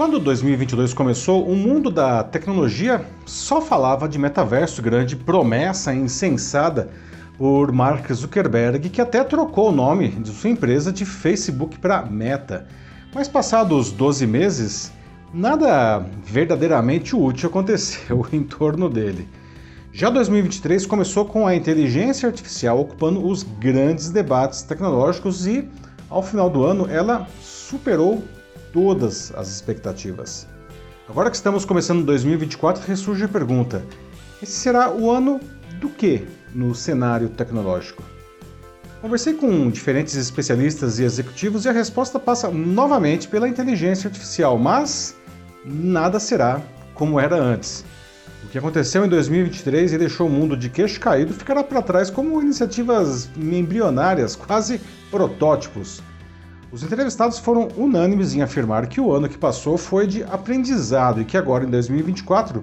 Quando 2022 começou, o mundo da tecnologia só falava de metaverso, grande promessa insensada por Mark Zuckerberg, que até trocou o nome de sua empresa de Facebook para Meta. Mas passados 12 meses, nada verdadeiramente útil aconteceu em torno dele. Já 2023 começou com a inteligência artificial ocupando os grandes debates tecnológicos e, ao final do ano, ela superou todas as expectativas. Agora que estamos começando 2024, ressurge a pergunta: esse será o ano do que no cenário tecnológico? Conversei com diferentes especialistas e executivos e a resposta passa novamente pela inteligência artificial, mas nada será como era antes. O que aconteceu em 2023 e deixou o mundo de queixo caído ficará para trás como iniciativas embrionárias, quase protótipos. Os entrevistados foram unânimes em afirmar que o ano que passou foi de aprendizado e que agora, em 2024,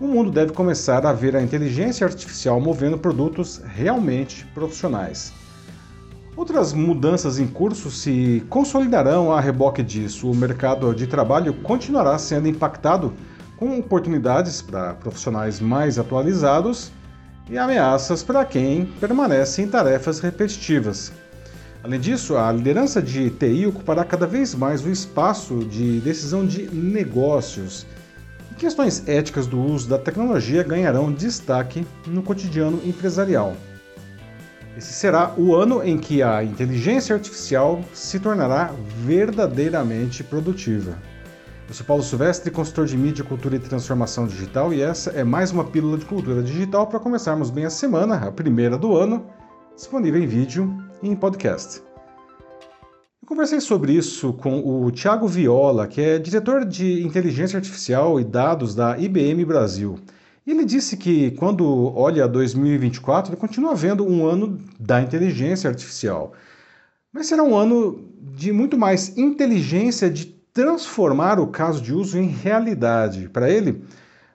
o mundo deve começar a ver a inteligência artificial movendo produtos realmente profissionais. Outras mudanças em curso se consolidarão a reboque disso. O mercado de trabalho continuará sendo impactado com oportunidades para profissionais mais atualizados e ameaças para quem permanece em tarefas repetitivas. Além disso, a liderança de TI ocupará cada vez mais o espaço de decisão de negócios. E questões éticas do uso da tecnologia ganharão destaque no cotidiano empresarial. Esse será o ano em que a inteligência artificial se tornará verdadeiramente produtiva. Eu sou Paulo Silvestre, consultor de mídia, cultura e transformação digital, e essa é mais uma pílula de cultura digital para começarmos bem a semana, a primeira do ano, disponível em vídeo e em podcast. Eu conversei sobre isso com o Thiago Viola, que é diretor de inteligência artificial e dados da IBM Brasil. Ele disse que quando olha 2024, ele continua vendo um ano da inteligência artificial. Mas será um ano de muito mais inteligência de transformar o caso de uso em realidade. Para ele,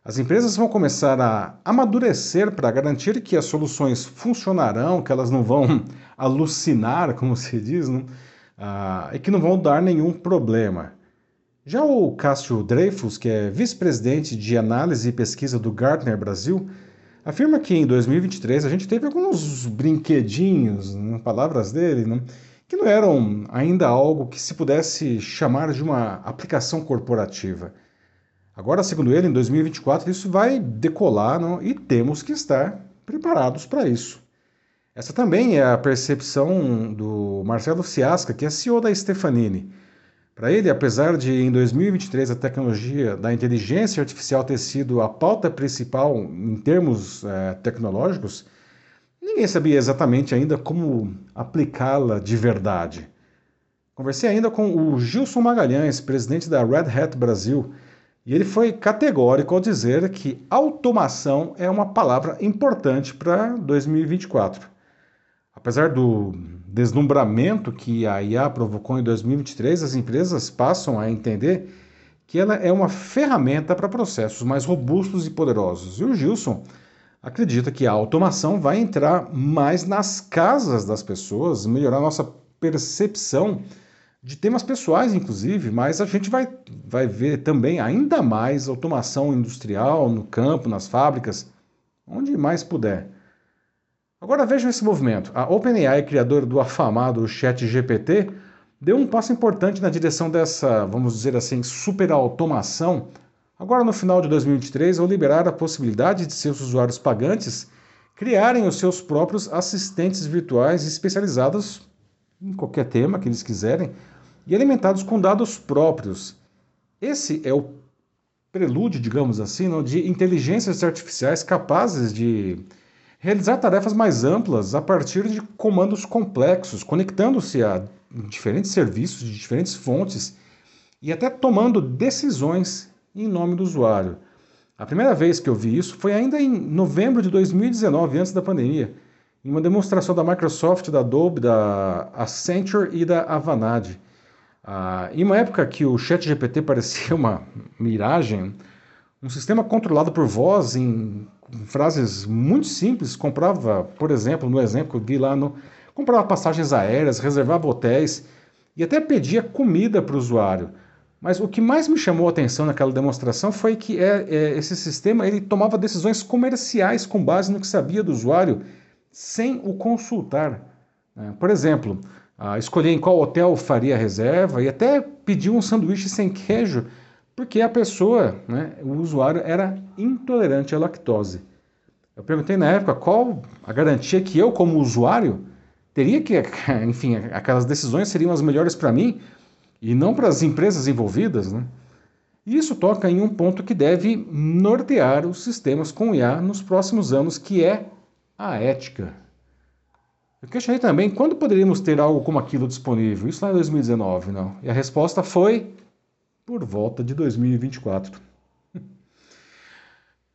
as empresas vão começar a amadurecer para garantir que as soluções funcionarão, que elas não vão alucinar, como se diz, não? Ah, e que não vão dar nenhum problema. Já o Cássio Dreyfus, que é vice-presidente de análise e pesquisa do Gartner Brasil, afirma que em 2023 a gente teve alguns brinquedinhos, né, palavras dele, né, que não eram ainda algo que se pudesse chamar de uma aplicação corporativa. Agora, segundo ele, em 2024 isso vai decolar não? e temos que estar preparados para isso. Essa também é a percepção do Marcelo Ciasca, que é CEO da Stefanini. Para ele, apesar de em 2023 a tecnologia da inteligência artificial ter sido a pauta principal em termos é, tecnológicos, ninguém sabia exatamente ainda como aplicá-la de verdade. Conversei ainda com o Gilson Magalhães, presidente da Red Hat Brasil, e ele foi categórico ao dizer que automação é uma palavra importante para 2024. Apesar do deslumbramento que a IA provocou em 2023, as empresas passam a entender que ela é uma ferramenta para processos mais robustos e poderosos. E o Gilson acredita que a automação vai entrar mais nas casas das pessoas, melhorar nossa percepção de temas pessoais, inclusive, mas a gente vai, vai ver também ainda mais automação industrial no campo, nas fábricas, onde mais puder. Agora vejam esse movimento. A OpenAI, criadora do afamado ChatGPT, deu um passo importante na direção dessa, vamos dizer assim, superautomação, agora no final de 2023, ao liberar a possibilidade de seus usuários pagantes criarem os seus próprios assistentes virtuais especializados em qualquer tema que eles quiserem e alimentados com dados próprios. Esse é o prelúdio, digamos assim, de inteligências artificiais capazes de realizar tarefas mais amplas a partir de comandos complexos, conectando-se a diferentes serviços de diferentes fontes e até tomando decisões em nome do usuário. A primeira vez que eu vi isso foi ainda em novembro de 2019, antes da pandemia em uma demonstração da Microsoft, da Adobe, da Accenture e da Avanade. Ah, em uma época que o ChatGPT parecia uma miragem, um sistema controlado por voz em frases muito simples, comprava, por exemplo, no exemplo que eu vi lá, no, comprava passagens aéreas, reservava hotéis e até pedia comida para o usuário. Mas o que mais me chamou a atenção naquela demonstração foi que é, é, esse sistema ele tomava decisões comerciais com base no que sabia do usuário sem o consultar. Né? Por exemplo, escolher em qual hotel faria a reserva e até pedir um sanduíche sem queijo, porque a pessoa, né, o usuário, era intolerante à lactose. Eu perguntei na época qual a garantia que eu, como usuário, teria que, enfim, aquelas decisões seriam as melhores para mim e não para as empresas envolvidas, né? E isso toca em um ponto que deve nortear os sistemas com IA nos próximos anos, que é a ética. Eu questionei também quando poderíamos ter algo como aquilo disponível, isso lá em 2019, não? E a resposta foi por volta de 2024.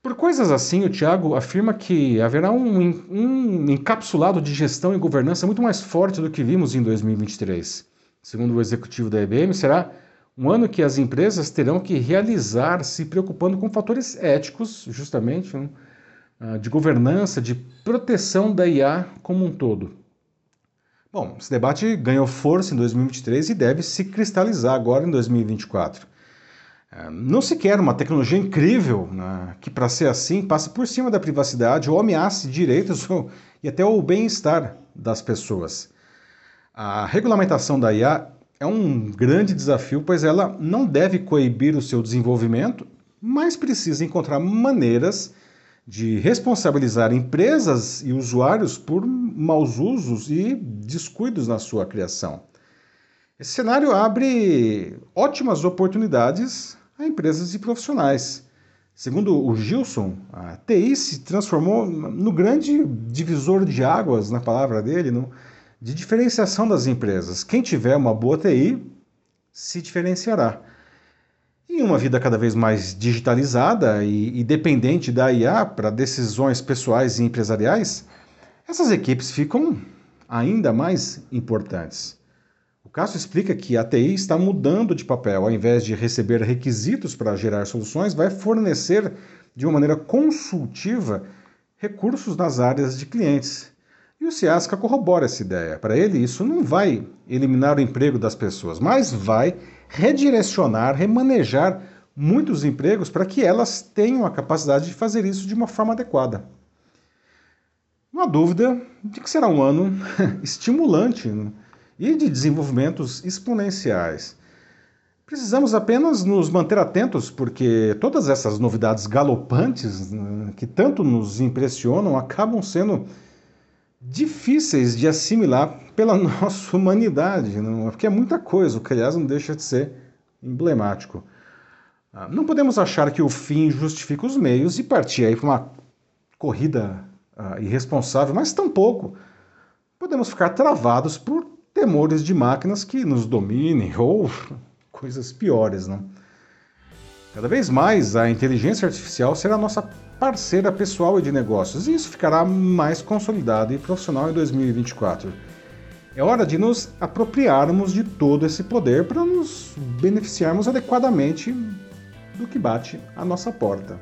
Por coisas assim, o Tiago afirma que haverá um, um encapsulado de gestão e governança muito mais forte do que vimos em 2023. Segundo o executivo da IBM, será um ano que as empresas terão que realizar se preocupando com fatores éticos, justamente, né? Ah, de governança, de proteção da IA como um todo. Bom, esse debate ganhou força em 2023 e deve se cristalizar agora em 2024. Ah, não se quer uma tecnologia incrível né, que, para ser assim, passe por cima da privacidade ou ameace direitos e até o bem-estar das pessoas. A regulamentação da IA é um grande desafio, pois ela não deve coibir o seu desenvolvimento, mas precisa encontrar maneiras de responsabilizar empresas e usuários por maus usos e descuidos na sua criação. Esse cenário abre ótimas oportunidades a empresas e profissionais. Segundo o Gilson, a TI se transformou no grande divisor de águas, na palavra dele, no, de diferenciação das empresas. Quem tiver uma boa TI se diferenciará. Em uma vida cada vez mais digitalizada e, e dependente da IA para decisões pessoais e empresariais, essas equipes ficam ainda mais importantes. O caso explica que a TI está mudando de papel. Ao invés de receber requisitos para gerar soluções, vai fornecer de uma maneira consultiva recursos nas áreas de clientes. E o Ciasca corrobora essa ideia. Para ele, isso não vai eliminar o emprego das pessoas, mas vai redirecionar, remanejar muitos empregos para que elas tenham a capacidade de fazer isso de uma forma adequada. Não há dúvida de que será um ano estimulante né? e de desenvolvimentos exponenciais. Precisamos apenas nos manter atentos, porque todas essas novidades galopantes né, que tanto nos impressionam acabam sendo difíceis de assimilar pela nossa humanidade, não? porque é muita coisa, o que aliás não deixa de ser emblemático. Ah, não podemos achar que o fim justifica os meios e partir aí para uma corrida uh, irresponsável, mas tampouco podemos ficar travados por temores de máquinas que nos dominem ou coisas piores, não? Cada vez mais a inteligência artificial será nossa parceira pessoal e de negócios, e isso ficará mais consolidado e profissional em 2024. É hora de nos apropriarmos de todo esse poder para nos beneficiarmos adequadamente do que bate à nossa porta.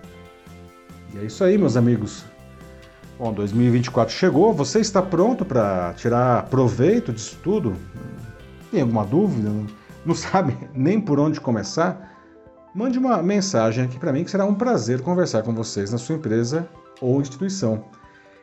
E é isso aí, meus amigos. Bom, 2024 chegou, você está pronto para tirar proveito disso tudo? Tem alguma dúvida? Não sabe nem por onde começar? mande uma mensagem aqui para mim que será um prazer conversar com vocês na sua empresa ou instituição.